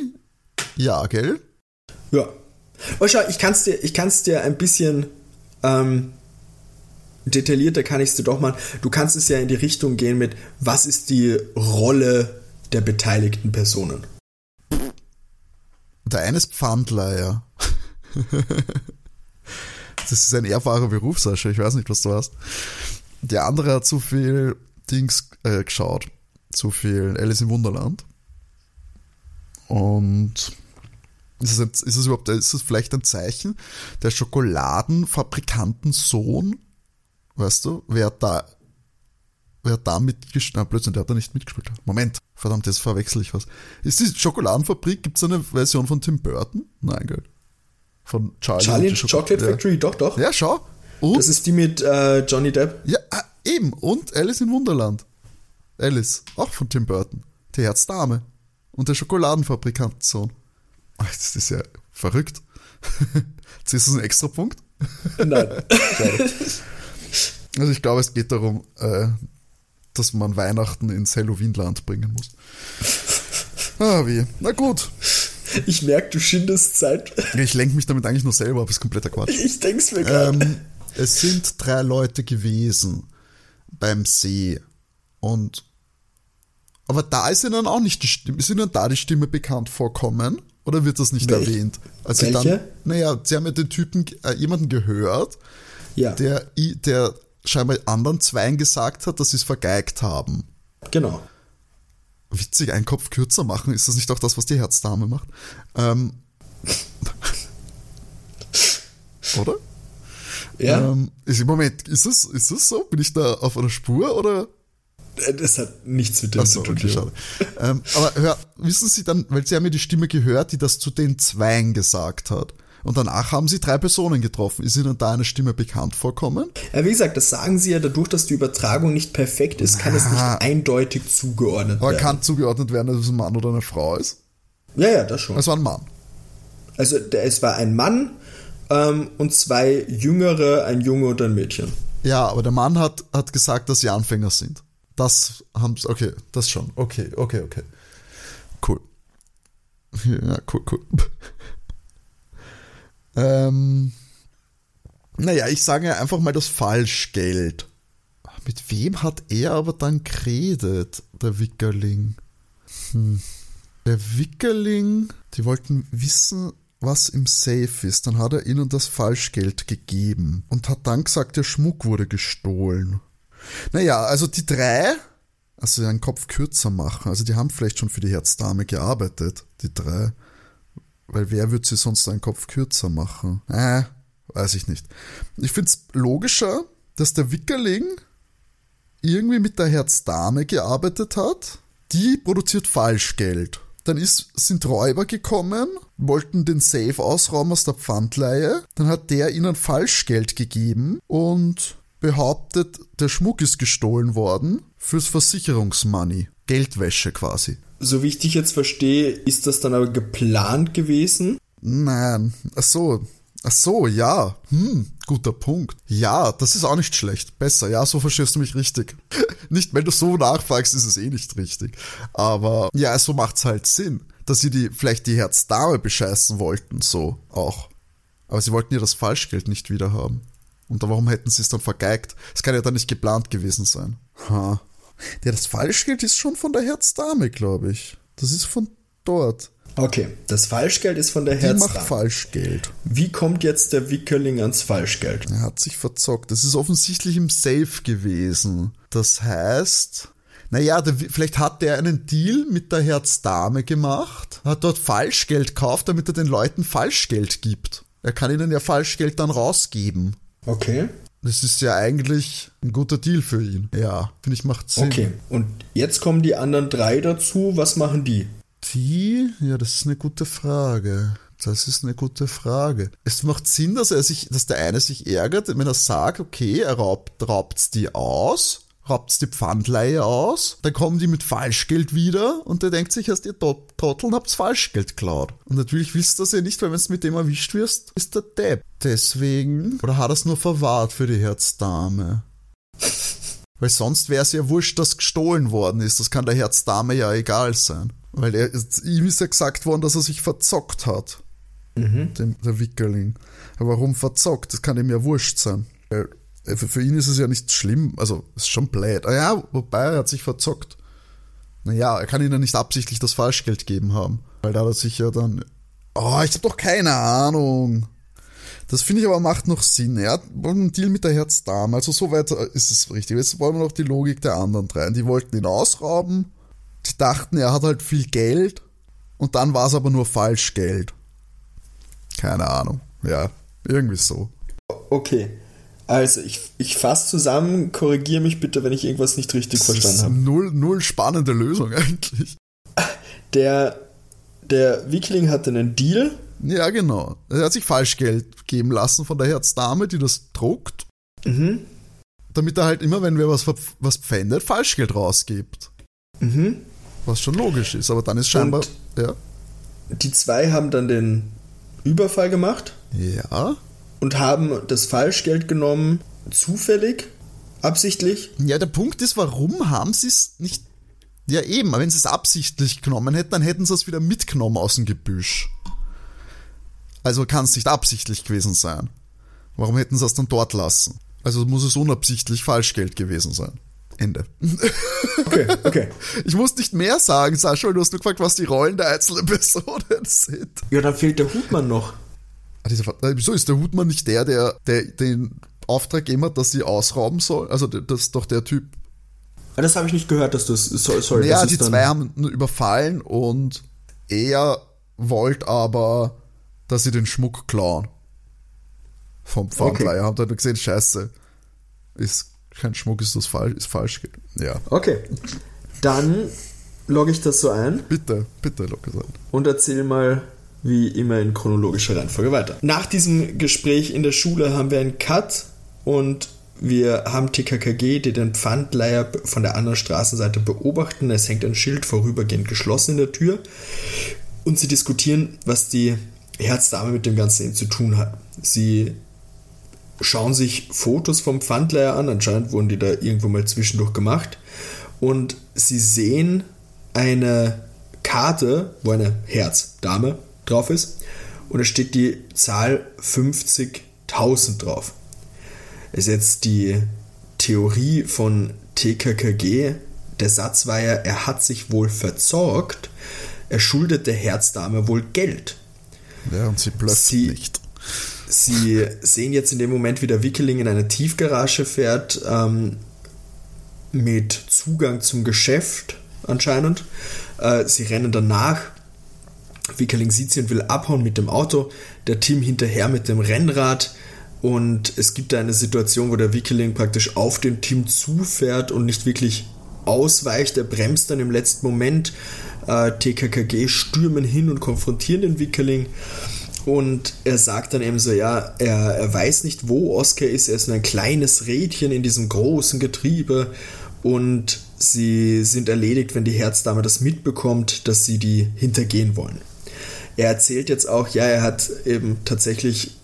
Ja, gell? Ja. Oh, schau, ich kann es dir, dir ein bisschen ähm, detaillierter kann ich es dir doch mal. Du kannst es ja in die Richtung gehen mit, was ist die Rolle der beteiligten Personen? Der eine ist Pfandler, ja. *laughs* das ist ein ehrbarer Beruf, Sascha. Ich weiß nicht, was du hast. Der andere hat zu viel Dings äh, geschaut zu viel Alice im Wunderland. Und ist es, ist überhaupt, ist es vielleicht ein Zeichen? Der Schokoladenfabrikantensohn, weißt du, wer da, wer da mitgespielt, na Blödsinn, der hat da nicht mitgespielt. Moment, verdammt, jetzt verwechsel ich was. Ist die Schokoladenfabrik, gibt es eine Version von Tim Burton? Nein, gell. Von Charlie. Charlie Chocolate Factory, ja. doch, doch. Ja, schau. Und? Das ist die mit äh, Johnny Depp. Ja, ah, eben. Und Alice in Wunderland. Alice, auch von Tim Burton. Die Herzdame. Und der Schokoladenfabrikantensohn. Ach, das ist ja verrückt. Jetzt ist es ein extra Punkt? Nein. *laughs* also ich glaube, es geht darum, äh, dass man Weihnachten ins Halloweenland bringen muss. Ah, wie. Na gut. Ich merke, du schindest Zeit. Ich lenke mich damit eigentlich nur selber ab, ist kompletter Quatsch. *laughs* Ich denk's mir gerade. Ähm, es sind drei Leute gewesen beim See und aber da ist ihnen auch nicht die Stimme, ist ihnen da die Stimme bekannt vorkommen? Oder wird das nicht Welch? erwähnt? Also Welche? dann, naja, sie haben ja den Typen, äh, jemanden gehört, ja. der, der scheinbar anderen Zweien gesagt hat, dass sie es vergeigt haben. Genau. Witzig, einen Kopf kürzer machen, ist das nicht auch das, was die Herzdame macht? Ähm, *laughs* oder? Ja. Ähm, ist, Moment, ist es, ist es so? Bin ich da auf einer Spur oder? Das hat nichts mit dem so, zu tun. Okay, schade. ähm, aber hör, wissen Sie dann, weil Sie haben ja die Stimme gehört, die das zu den Zweien gesagt hat. Und danach haben Sie drei Personen getroffen. Ist Ihnen da eine Stimme bekannt vorkommen? Ja, wie gesagt, das sagen Sie ja dadurch, dass die Übertragung nicht perfekt ist, kann es nicht eindeutig zugeordnet aber werden. Aber kann zugeordnet werden, dass es ein Mann oder eine Frau ist? Ja, ja, das schon. Es war ein Mann. Also es war ein Mann ähm, und zwei Jüngere, ein Junge und ein Mädchen. Ja, aber der Mann hat, hat gesagt, dass sie Anfänger sind. Das haben sie, okay, das schon. Okay, okay, okay. Cool. *laughs* Ja, cool, cool. Ähm, naja, ich sage einfach mal das Falschgeld. Mit wem hat er aber dann geredet, der Wickerling? Hm. Der Wickerling, die wollten wissen, was im Safe ist. Dann hat er ihnen das Falschgeld gegeben und hat dann gesagt, der Schmuck wurde gestohlen. Naja, also die drei, also einen Kopf kürzer machen, also die haben vielleicht schon für die Herzdame gearbeitet, die drei. Weil wer würde sie sonst einen Kopf kürzer machen? Äh, weiß ich nicht. Ich finde es logischer, dass der Wickerling irgendwie mit der Herzdame gearbeitet hat. Die produziert Falschgeld. Dann ist, sind Räuber gekommen, wollten den Safe ausrauben aus der Pfandleihe. Dann hat der ihnen Falschgeld gegeben und behauptet, der Schmuck ist gestohlen worden fürs Versicherungsmoney. Geldwäsche quasi. So wie ich dich jetzt verstehe, ist das dann aber geplant gewesen? Nein. Ach so. Ach so, ja. Hm, guter Punkt. Ja, das ist auch nicht schlecht. Besser. Ja, so verstehst du mich richtig. *laughs* nicht, wenn du so nachfragst, ist es eh nicht richtig. Aber ja, so macht's halt Sinn, dass sie die vielleicht die Herzdame bescheißen wollten, so auch. Aber sie wollten ihr das Falschgeld nicht wieder haben. Und warum hätten sie es dann vergeigt? Es kann ja dann nicht geplant gewesen sein. Ha. Ja, das Falschgeld ist schon von der Herzdame, glaube ich. Das ist von dort. Okay, das Falschgeld ist von der Die Herzdame. macht Falschgeld. Wie kommt jetzt der Wickerling ans Falschgeld? Er hat sich verzockt. Das ist offensichtlich im Safe gewesen. Das heißt, naja, der, vielleicht hat der einen Deal mit der Herzdame gemacht, hat dort Falschgeld gekauft, damit er den Leuten Falschgeld gibt. Er kann ihnen ja Falschgeld dann rausgeben. Okay. Das ist ja eigentlich ein guter Deal für ihn. Ja, finde ich macht Sinn. Okay. Und jetzt kommen die anderen drei dazu. Was machen die? Die, ja, das ist eine gute Frage. Das ist eine gute Frage. Es macht Sinn, dass er sich, dass der eine sich ärgert, wenn er sagt, okay, er raubt, raubt's die aus, raubt's die Pfandleihe aus, dann kommen die mit Falschgeld wieder und der denkt sich erst, ihr Tot- Trotteln habt's Falschgeld geklaut. Und natürlich willst du das ja nicht, weil wenn du mit dem erwischt wirst, ist der Depp. Deswegen, oder hat er es nur verwahrt für die Herzdame? *laughs* Weil sonst wäre es ja wurscht, dass gestohlen worden ist. Das kann der Herzdame ja egal sein. Weil er, ihm ist ja gesagt worden, dass er sich verzockt hat. Dem, der Wickerling. Aber warum verzockt? Das kann ihm ja wurscht sein. Weil, äh, für, für ihn ist es ja nicht schlimm. Also, ist schon blöd. Ah ja, wobei, er hat sich verzockt. Naja, er kann ihnen nicht absichtlich das Falschgeld geben haben. Weil da hat er sich ja dann. Oh, ich hab doch keine Ahnung. Das finde ich aber macht noch Sinn. Er hat einen Deal mit der Herzdame. Also soweit ist es richtig. Jetzt wollen wir noch die Logik der anderen drei. Die wollten ihn ausrauben. Die dachten, er hat halt viel Geld. Und dann war es aber nur Falschgeld. Keine Ahnung. Ja, irgendwie so. Okay. Also, ich, ich fasse zusammen, korrigiere mich bitte, wenn ich irgendwas nicht richtig Das verstanden habe. null, null spannende Lösung *laughs* eigentlich. Der, der Wickling hatte einen Deal. Ja, genau. Er hat sich Falschgeld geben lassen von der Herzdame, die das druckt. Mhm. Damit er halt immer, wenn wer was, was pfändet, Falschgeld rausgibt. Mhm. Was schon logisch ist, aber dann ist scheinbar. Und- ja. Die zwei haben dann den Überfall gemacht Ja. Und haben das Falschgeld genommen, zufällig, absichtlich. Ja, der Punkt ist, warum haben sie es nicht. Ja, eben, aber wenn sie es absichtlich genommen hätten, dann hätten sie es wieder mitgenommen aus dem Gebüsch. Also kann es nicht absichtlich gewesen sein. Warum hätten sie es dann dort lassen? Also muss es unabsichtlich Falschgeld gewesen sein. Ende. Okay, okay. *laughs* Ich muss nicht mehr sagen, Sascha, du hast nur gefragt, was die Rollen der einzelnen Personen *laughs* sind. Ja, dann fehlt der Hutmann noch. Ah, dieser Ver- äh, Wieso ist der Hutmann nicht der, der, der den Auftrag gegeben hat, dass sie ausrauben soll? Also das ist doch der Typ. Ah, Das habe ich nicht gehört, dass du es. Sorry, sorry. Ja, das die zwei haben überfallen und er wollte aber, dass sie den Schmuck klauen. Vom Pfandleiher. Haben dann gesehen, scheiße. Ist kein Schmuck, ist das falsch, ist falsch. Ja. Okay. Dann logge ich das so ein Bitte, bitte, locker sein. und erzähl mal wie immer in chronologischer Reihenfolge weiter. Nach diesem Gespräch in der Schule haben wir einen Cut und wir haben TKKG, die den Pfandleiher von der anderen Straßenseite beobachten. Es hängt ein Schild vorübergehend geschlossen in der Tür und sie diskutieren, was die Herzdame mit dem Ganzen zu tun hat. Sie schauen sich Fotos vom Pfandleiher an. Anscheinend wurden die da irgendwo mal zwischendurch gemacht. Und sie sehen eine Karte, wo eine Herzdame drauf ist. Und da steht die Zahl 50.000 drauf. ist jetzt die Theorie von TKKG. Der Satz war ja, er hat sich wohl verzorgt. Er schuldet der Herzdame wohl Geld. Ja, und sie blöfft sie, nicht. Sie sehen jetzt in dem Moment, wie der Wickeling in eine Tiefgarage fährt, ähm, mit Zugang zum Geschäft anscheinend. Äh, sie rennen danach. Wickeling sieht sie und will abhauen mit dem Auto. Der Team hinterher mit dem Rennrad. Und es gibt da eine Situation, wo der Wickeling praktisch auf den Team zufährt und nicht wirklich ausweicht. Er bremst dann im letzten Moment. Äh, TKKG stürmen hin und konfrontieren den Wickeling. Und er sagt dann eben so, ja, er, er weiß nicht, wo Oscar ist. Er ist nur ein kleines Rädchen in diesem großen Getriebe. Und sie sind erledigt, wenn die Herzdame das mitbekommt, dass sie die hintergehen wollen. Er erzählt jetzt auch, ja, er hat eben tatsächlich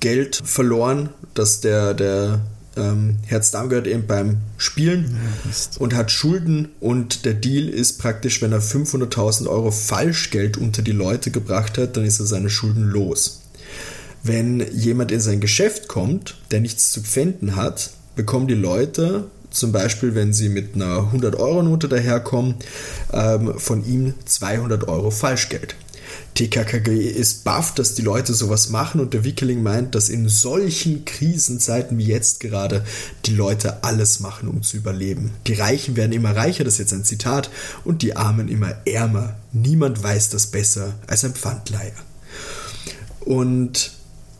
Geld verloren, dass der, der ähm, Herz gehört eben beim Spielen ja, und hat Schulden und der Deal ist praktisch, wenn er 500.000 Euro Falschgeld unter die Leute gebracht hat, dann ist er seine Schulden los. Wenn jemand in sein Geschäft kommt, der nichts zu pfänden hat, bekommen die Leute zum Beispiel, wenn sie mit einer 100-Euro-Note daherkommen, ähm, von ihm 200 Euro Falschgeld. TKKG ist baff, dass die Leute sowas machen und der Wickeling meint, dass in solchen Krisenzeiten wie jetzt gerade die Leute alles machen, um zu überleben. Die Reichen werden immer reicher, das ist jetzt ein Zitat, und die Armen immer ärmer. Niemand weiß das besser als ein Pfandleiher. Und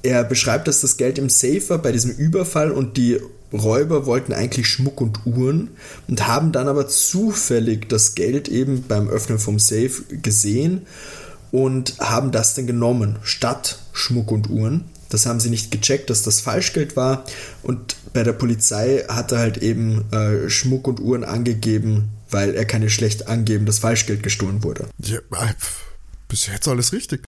er beschreibt, dass das Geld im Safe war bei diesem Überfall und die Räuber wollten eigentlich Schmuck und Uhren und haben dann aber zufällig das Geld eben beim Öffnen vom Safe gesehen und haben das dann genommen, statt Schmuck und Uhren. Das haben sie nicht gecheckt, dass das Falschgeld war. Und bei der Polizei hat er halt eben äh, Schmuck und Uhren angegeben, weil er kann ja schlecht angeben, dass Falschgeld gestohlen wurde. Ja, äh, bis jetzt alles richtig.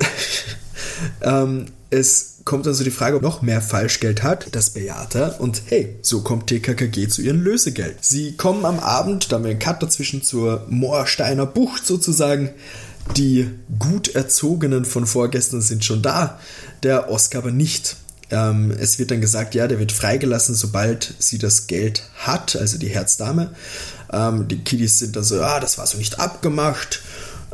*laughs* ähm, es kommt also die Frage, ob noch mehr Falschgeld hat. Das bejaht er. Und hey, so kommt TKKG zu ihrem Lösegeld. Sie kommen am Abend, da haben wir einen Cut dazwischen zur Moorsteiner Bucht sozusagen, die gut erzogenen von vorgestern sind schon da, der Oscar aber nicht. Ähm, es wird dann gesagt, ja, der wird freigelassen, sobald sie das Geld hat, also die Herzdame. Ähm, die Kiddies sind dann so, ah, das war so nicht abgemacht,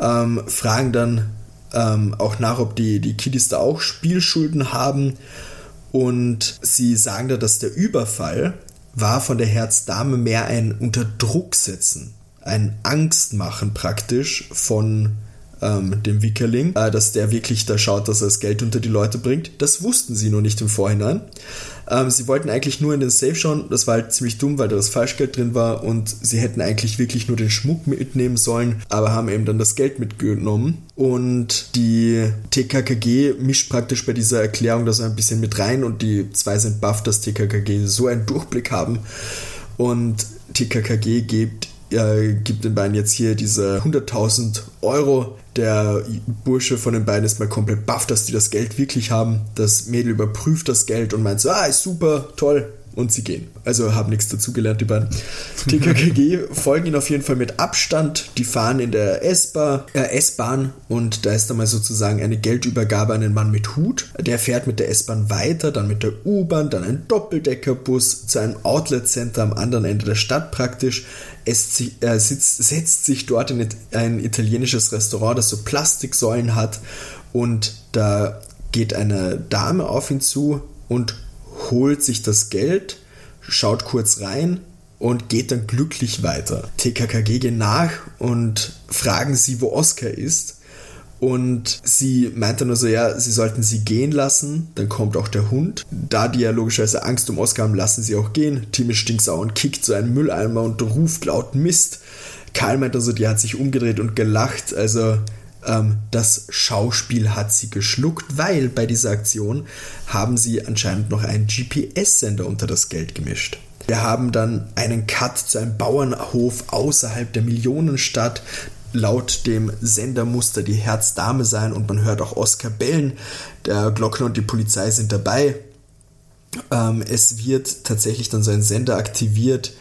ähm, fragen dann ähm, auch nach, ob die, die Kiddies da auch Spielschulden haben. Und sie sagen da, dass der Überfall war von der Herzdame mehr ein Unterdrucksetzen, ein Angstmachen praktisch von ähm, dem Wickerling, äh, dass der wirklich da schaut, dass er das Geld unter die Leute bringt. Das wussten sie noch nicht im Vorhinein. Ähm, sie wollten eigentlich nur in den Safe schauen. Das war halt ziemlich dumm, weil da das Falschgeld drin war und sie hätten eigentlich wirklich nur den Schmuck mitnehmen sollen, aber haben eben dann das Geld mitgenommen. Und die TKKG mischt praktisch bei dieser Erklärung da so ein bisschen mit rein und die zwei sind baff, dass TKKG so einen Durchblick haben. Und TKKG gibt äh, gibt den beiden jetzt hier diese 100.000 Euro. Der Bursche von den beiden ist mal komplett baff, dass die das Geld wirklich haben. Das Mädel überprüft das Geld und meint so, ah, ist super, toll, und sie gehen. Also haben nichts dazugelernt, die beiden. *laughs* TKKG folgen ihnen auf jeden Fall mit Abstand. Die fahren in der S-Bahn äh, und da ist dann mal sozusagen eine Geldübergabe an den Mann mit Hut. Der fährt mit der S-Bahn weiter, dann mit der U-Bahn, dann ein Doppeldeckerbus zu einem Outlet-Center am anderen Ende der Stadt praktisch. Es äh, sitzt, setzt sich dort in ein italienisches Restaurant, das so Plastiksäulen hat und da geht eine Dame auf ihn zu und holt sich das Geld, schaut kurz rein und geht dann glücklich weiter. TKKG gehen nach und fragen sie, wo Oscar ist. Und sie meint dann nur so, ja, sie sollten sie gehen lassen, dann kommt auch der Hund. Da die ja logischerweise Angst um Oscar haben, lassen sie auch gehen. Timmy stinksau und kickt so einen Mülleimer und ruft laut Mist. Karl meint also, die hat sich umgedreht und gelacht. Also ähm, das Schauspiel hat sie geschluckt, weil bei dieser Aktion haben sie anscheinend noch einen GPS-Sender unter das Geld gemischt. Wir haben dann einen Cut zu einem Bauernhof außerhalb der Millionenstadt. Laut dem Sender musste die Herzdame sein und man hört auch Oskar bellen. Der Glockner und die Polizei sind dabei. Ähm, es wird tatsächlich dann so ein Sender aktiviert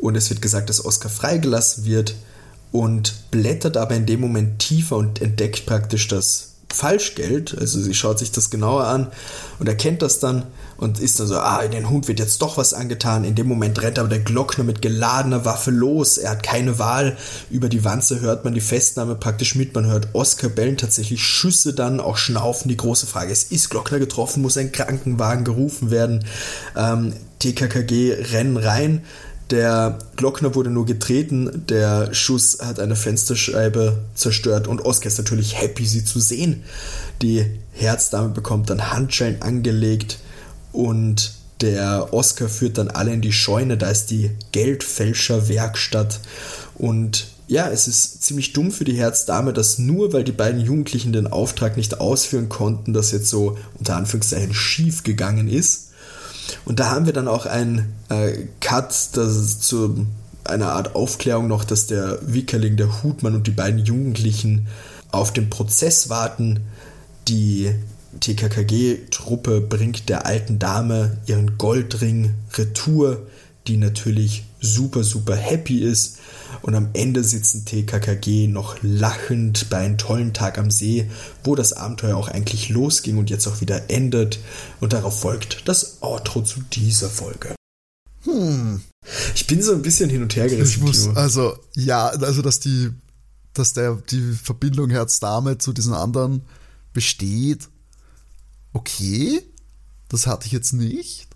und es wird gesagt, dass Oscar freigelassen wird und blättert aber in dem Moment tiefer und entdeckt praktisch das Falschgeld. Also sie schaut sich das genauer an und erkennt das dann und ist dann so, ah, den Hund wird jetzt doch was angetan. In dem Moment rennt aber der Glockner mit geladener Waffe los. Er hat keine Wahl. Über die Wanze hört man die Festnahme praktisch mit. Man hört Oscar bellen tatsächlich Schüsse dann, auch schnaufen. Die große Frage ist, ist Glockner getroffen? Muss ein Krankenwagen gerufen werden? Ähm, TKKG rennen rein. Der Glockner wurde nur getreten, der Schuss hat eine Fensterscheibe zerstört und Oscar ist natürlich happy, sie zu sehen. Die Herzdame bekommt dann Handschellen angelegt und der Oscar führt dann alle in die Scheune, da ist die Geldfälscherwerkstatt und ja, es ist ziemlich dumm für die Herzdame, dass nur weil die beiden Jugendlichen den Auftrag nicht ausführen konnten, das jetzt so unter Anführungszeichen schief gegangen ist. Und da haben wir dann auch einen äh, Cut, das ist zu einer Art Aufklärung noch, dass der Wickerling, der Hutmann und die beiden Jugendlichen auf den Prozess warten. Die TKKG-Truppe bringt der alten Dame ihren Goldring retour, die natürlich super, super happy ist. Und am Ende sitzen TKKG noch lachend bei einem tollen Tag am See, wo das Abenteuer auch eigentlich losging und jetzt auch wieder endet. Und darauf folgt das Outro zu dieser Folge. Hm. Ich bin so ein bisschen hin und her gerissen. Ich muss, also, ja, also, dass die, dass der, die Verbindung Herz-Dame zu diesen anderen besteht, okay. Das hatte ich jetzt nicht.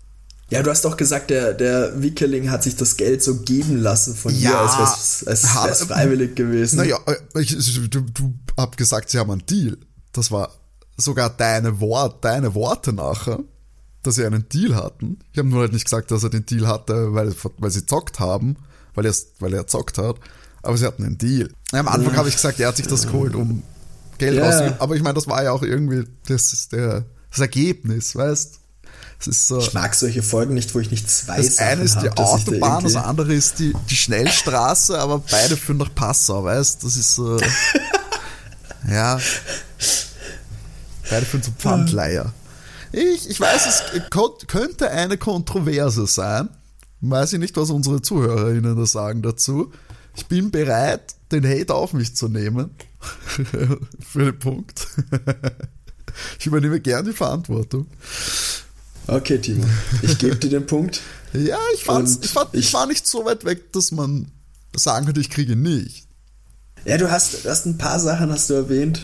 Ja, du hast doch gesagt, der, der Wickeling hat sich das Geld so geben lassen von ja, dir, als wäre es als freiwillig gewesen. Naja, äh, du, du hab gesagt, sie haben einen Deal. Das war sogar deine, Wort, deine Worte nachher, dass sie einen Deal hatten. Ich habe nur halt nicht gesagt, dass er den Deal hatte, weil, weil sie zockt haben, weil er, weil er zockt hat. Aber sie hatten einen Deal. Am Anfang ja. habe ich gesagt, er hat sich das geholt, um Geld ja. auszugeben. Aber ich meine, das war ja auch irgendwie das, der, das Ergebnis, weißt so, ich mag solche Folgen nicht, wo ich nichts weiß. Das eine ist die Autobahn, das andere ist die, die Schnellstraße, aber beide führen nach Passau, weißt Das ist so. *laughs* ja. Beide führen zum Pfandleier. Ich, ich weiß, es könnte eine Kontroverse sein. Weiß ich nicht, was unsere ZuhörerInnen da sagen dazu. Ich bin bereit, den Hate auf mich zu nehmen. *laughs* Für den Punkt. ich übernehme gern die Verantwortung. Okay, Timo, ich gebe dir den Punkt. Ja, ich, fand's, ich, fand, ich war nicht so weit weg, dass man sagen könnte, ich kriege nicht. Ja, du hast, du hast ein paar Sachen hast du erwähnt.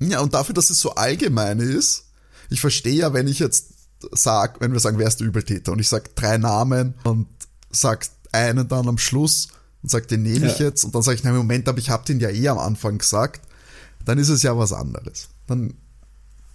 Ja, und dafür, dass es so allgemein ist, ich verstehe ja, wenn ich jetzt sag, wenn wir sagen, wer ist der Übeltäter und ich sag drei Namen und sag einen dann am Schluss und sag, den nehme ja. ich jetzt und dann sage ich, na Moment, aber ich habe den ja eh am Anfang gesagt, dann ist es ja was anderes. Dann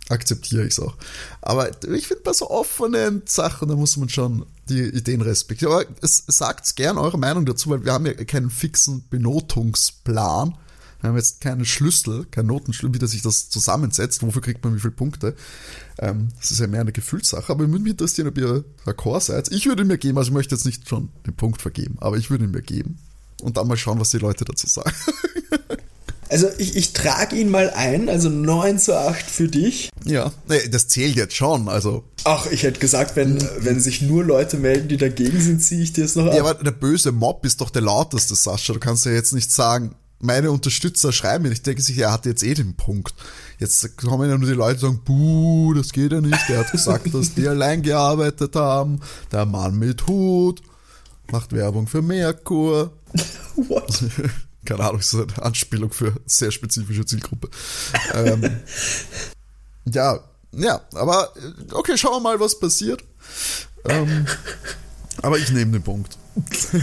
akzeptiere ich es auch. Aber ich finde, bei so offenen Sachen, da muss man schon die Ideen respektieren. Aber es, sagt gern eure Meinung dazu, weil wir haben ja keinen fixen Benotungsplan. Wir haben jetzt keinen Schlüssel, keinen Notenschlüssel, wie das sich das zusammensetzt, wofür kriegt man wie viele Punkte. Ähm, das ist ja mehr eine Gefühlssache, aber würde mich interessieren, ob ihr d'accord seid. Ich würde mir geben, also ich möchte jetzt nicht schon den Punkt vergeben, aber ich würde mir geben. Und dann mal schauen, was die Leute dazu sagen. *laughs* Also ich, ich trage ihn mal ein, also 9 zu 8 für dich. Ja, nee, das zählt jetzt schon, also. Ach, ich hätte gesagt, wenn, wenn sich nur Leute melden, die dagegen sind, ziehe ich dir es noch ab. Ja, aber der böse Mob ist doch der lauteste, Sascha. Du kannst ja jetzt nicht sagen, meine Unterstützer schreiben mir. Ich denke sich, er hat jetzt eh den Punkt. Jetzt kommen ja nur die Leute und sagen, buh, das geht ja nicht. Der hat gesagt, dass die allein gearbeitet haben. Der Mann mit Hut macht Werbung für Merkur. *laughs* What? *laughs* keine Ahnung, ist eine Anspielung für eine sehr spezifische Zielgruppe. ähm, *laughs* ja, ja, aber okay, schauen wir mal, was passiert. Ähm, aber ich nehme den Punkt. *laughs*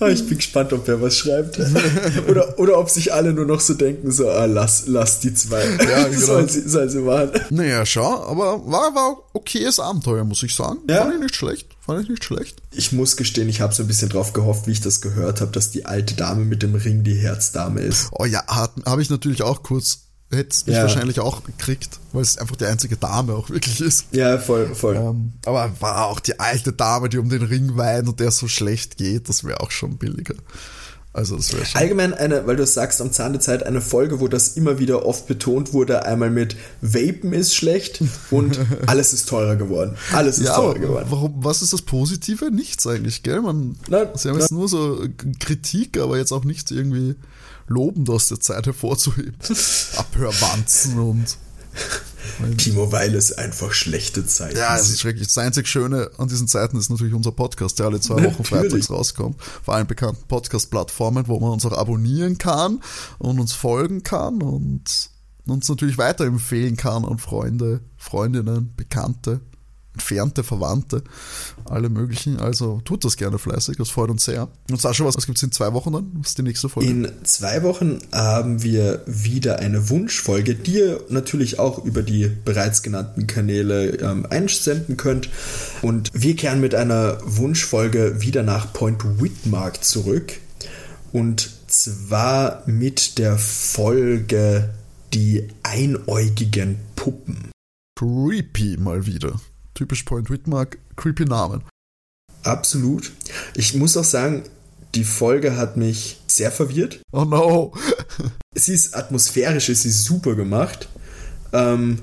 Ah, ich bin gespannt, ob wer was schreibt. *laughs* oder, oder ob sich alle nur noch so denken, so, ah, lass, lass die zwei. Ja, genau. soll, sie, soll sie machen. Naja, schau, aber war, war okayes Abenteuer, muss ich sagen. Ja. Fand ich nicht schlecht. Fand ich nicht schlecht. Ich muss gestehen, ich habe so ein bisschen drauf gehofft, wie ich das gehört habe, dass die alte Dame mit dem Ring die Herzdame ist. Oh ja, habe ich natürlich auch kurz hätte es mich ja. wahrscheinlich auch gekriegt, weil es einfach die einzige Dame auch wirklich ist. Ja, voll, voll. Ähm, aber war auch die alte Dame, die um den Ring weint und der so schlecht geht, das wäre auch schon billiger. Also das wäre schon. Allgemein eine, weil du sagst am Zahn der Zeit, eine Folge, wo das immer wieder oft betont wurde, einmal mit Vapen ist schlecht und *laughs* alles ist teurer geworden. Alles ist Ja, teurer geworden. warum, was ist das Positive? Nichts eigentlich, gell? Man, Nein, sie haben jetzt nur so Kritik, aber jetzt auch nicht irgendwie lobend aus der Zeit hervorzuheben. *laughs* Abhörwanzen und. Timo, weil es einfach schlechte Zeiten Ja, es ist schrecklich. Das einzig Schöne an diesen Zeiten ist natürlich unser Podcast, der alle zwei Wochen freitags rauskommt. Auf allen bekannten Podcast-Plattformen, wo man uns auch abonnieren kann und uns folgen kann und uns natürlich weiterempfehlen kann an Freunde, Freundinnen, Bekannte, entfernte Verwandte, alle möglichen. Also tut das gerne fleißig, das freut uns sehr. Und Sascha, was, was gibt es in zwei Wochen dann? Was ist die nächste Folge? In zwei Wochen haben wir wieder eine Wunschfolge, die ihr natürlich auch über die bereits genannten Kanäle ähm, einsenden könnt. Und wir kehren mit einer Wunschfolge wieder nach Point Whitmark zurück. Und zwar mit der Folge Die einäugigen Puppen. Creepy mal wieder. Typisch Point Whitmark, creepy Namen. Absolut. Ich muss auch sagen, die Folge hat mich sehr verwirrt. Oh no! *laughs* sie ist atmosphärisch, ist sie super gemacht. Ähm,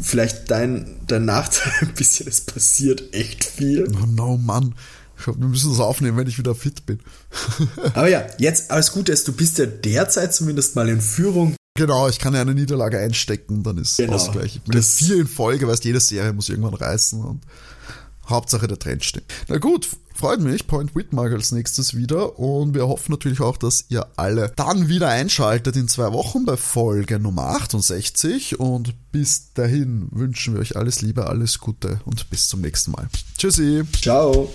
vielleicht dein, dein Nachteil *laughs* ein bisschen, es passiert echt viel. Oh no, Mann. Ich glaub, wir müssen das aufnehmen, wenn ich wieder fit bin. *laughs* Aber ja, jetzt alles Gute ist, du bist ja derzeit zumindest mal in Führung. Genau, ich kann ja eine Niederlage einstecken, dann ist Genau. Ausgleich. Ich bin Das- vier in Folge, weißt jede Serie muss irgendwann reißen und Hauptsache der Trend stimmt. Na gut, freut mich. Point Whitmark als nächstes wieder und wir hoffen natürlich auch, dass ihr alle dann wieder einschaltet in zwei Wochen bei Folge Nummer 68 und bis dahin wünschen wir euch alles Liebe, alles Gute und bis zum nächsten Mal. Tschüssi! Ciao.